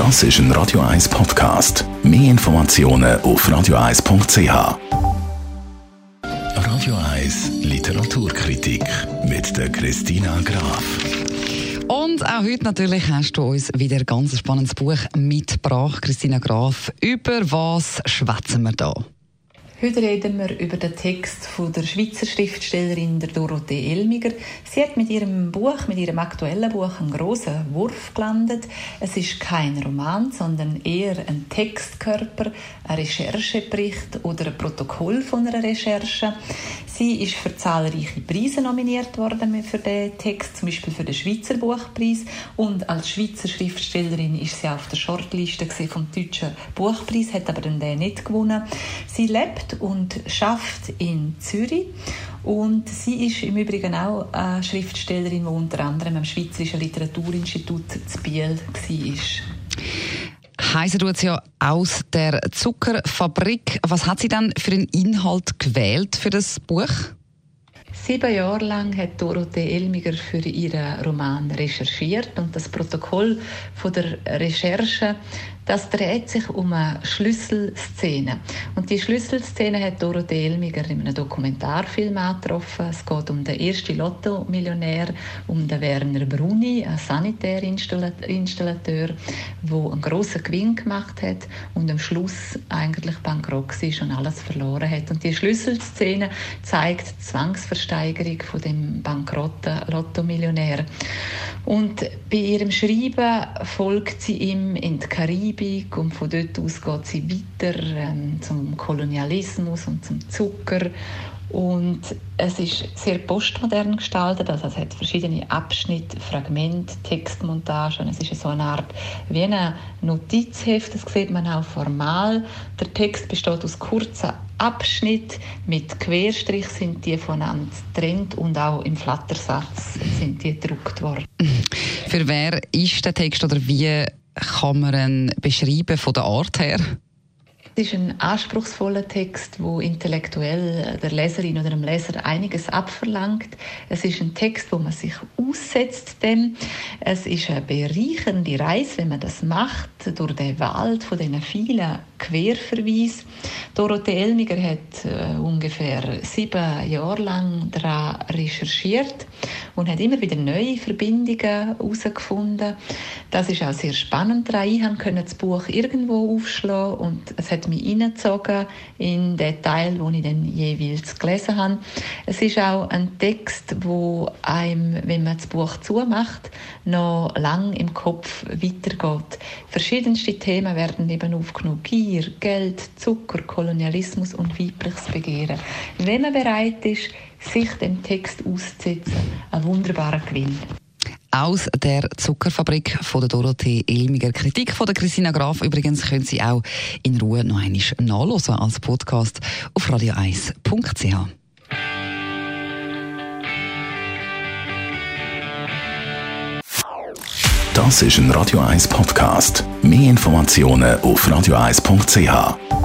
Das ist ein Radio 1 Podcast. Mehr Informationen auf radio1.ch. Radio 1 Literaturkritik mit der Christina Graf. Und auch heute natürlich hast du uns wieder ein ganz spannendes Buch mitgebracht, Christina Graf. Über was schwätzen wir da? Heute reden wir über den Text von der Schweizer Schriftstellerin Dorothee Elmiger. Sie hat mit ihrem Buch, mit ihrem aktuellen Buch, einen großen Wurf gelandet. Es ist kein Roman, sondern eher ein Textkörper, ein Recherchebericht oder ein Protokoll von einer Recherche. Sie ist für zahlreiche Preise nominiert worden für den Text, zum Beispiel für den Schweizer Buchpreis und als Schweizer Schriftstellerin ist sie auf der Shortliste vom deutschen Buchpreis, hat aber den nicht gewonnen. Sie lebt und schafft in Zürich. Und sie ist im Übrigen auch eine Schriftstellerin, die unter anderem am Schweizerischen Literaturinstitut zu Biel war. Heise tut es ja aus der Zuckerfabrik. Was hat sie dann für einen Inhalt gewählt für das Buch? Sieben Jahre lang hat Dorothee Elmiger für ihren Roman recherchiert und das Protokoll von der Recherche das dreht sich um eine Schlüsselszene. Und die Schlüsselszene hat Dorothee Elmiger in einem Dokumentarfilm angetroffen. Es geht um den ersten Lotto-Millionär, um den Werner Bruni, einen Sanitärinstallateur, der einen grossen Gewinn gemacht hat und am Schluss eigentlich bankrott war und alles verloren hat. Und die Schlüsselszene zeigt die Zwangsversteigerung von dem bankrotten Lotto-Millionär. Und bei ihrem Schreiben folgt sie ihm in die Karibik und von dort aus geht sie weiter ähm, zum Kolonialismus und zum Zucker und es ist sehr postmodern gestaltet, also es hat verschiedene Abschnitte, Fragmente, Textmontagen. Es ist so eine Art wie ein Notizheft, das sieht man auch formal. Der Text besteht aus kurzen Abschnitten, mit Querstrich sind die voneinander getrennt und auch im Flattersatz sind die gedruckt worden. Für wer ist der Text oder wie kann man ihn beschreiben von der Art her? Es ist ein anspruchsvoller Text, wo intellektuell der Leserin oder dem Leser einiges abverlangt. Es ist ein Text, wo man sich aussetzt dem. Es ist eine bereichernde Reise, wenn man das macht, durch den Wald von diesen vielen Querverweisen. Dorothee Elmiger hat äh, ungefähr sieben Jahre lang daran recherchiert und hat immer wieder neue Verbindungen herausgefunden. Das ist auch sehr spannend daran. Ich konnte das Buch irgendwo aufschlagen und es hat mich hineingezogen in den Teil, den ich dann jeweils gelesen habe. Es ist auch ein Text, wo einem, wenn man das Buch zumacht, noch lang im Kopf weitergeht. Verschiedenste Themen werden eben aufgenommen. Gier, Geld, Zucker, Kolonialismus und weibliches Begehren. Wenn man bereit ist, sich dem Text auszusetzen, ein wunderbarer Gewinn aus der Zuckerfabrik von der Dorothee Elmiger. Kritik von der Christina Graf übrigens können Sie auch in Ruhe noch einmal nachlesen als Podcast auf radio1.ch. Das ist ein Radio 1 Podcast. Mehr Informationen auf radio1.ch.